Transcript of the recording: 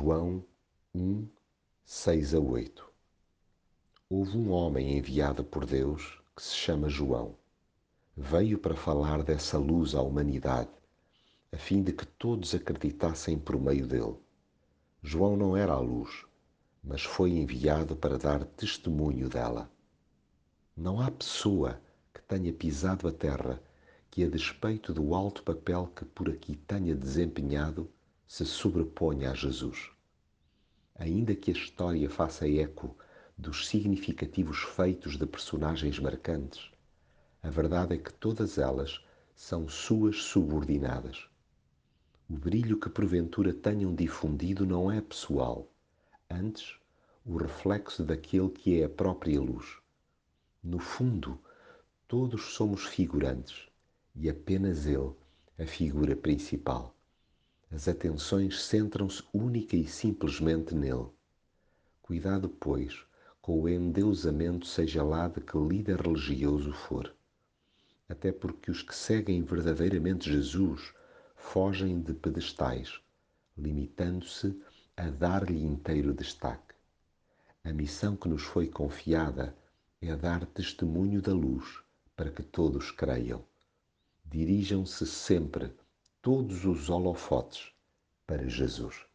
João 1, 6 a 8 Houve um homem enviado por Deus que se chama João. Veio para falar dessa luz à humanidade, a fim de que todos acreditassem por meio dele. João não era a luz, mas foi enviado para dar testemunho dela. Não há pessoa que tenha pisado a terra que, a despeito do alto papel que por aqui tenha desempenhado, se sobreponha a Jesus. Ainda que a história faça eco dos significativos feitos de personagens marcantes, a verdade é que todas elas são suas subordinadas. O brilho que porventura tenham difundido não é pessoal, antes o reflexo daquele que é a própria luz. No fundo, todos somos figurantes e apenas ele a figura principal. As atenções centram-se única e simplesmente nele. Cuidado, pois, com o endeusamento, seja lá de que líder religioso for. Até porque os que seguem verdadeiramente Jesus fogem de pedestais, limitando-se a dar-lhe inteiro destaque. A missão que nos foi confiada é dar testemunho da luz para que todos creiam. Dirijam-se sempre todos os holofotes para Jesus.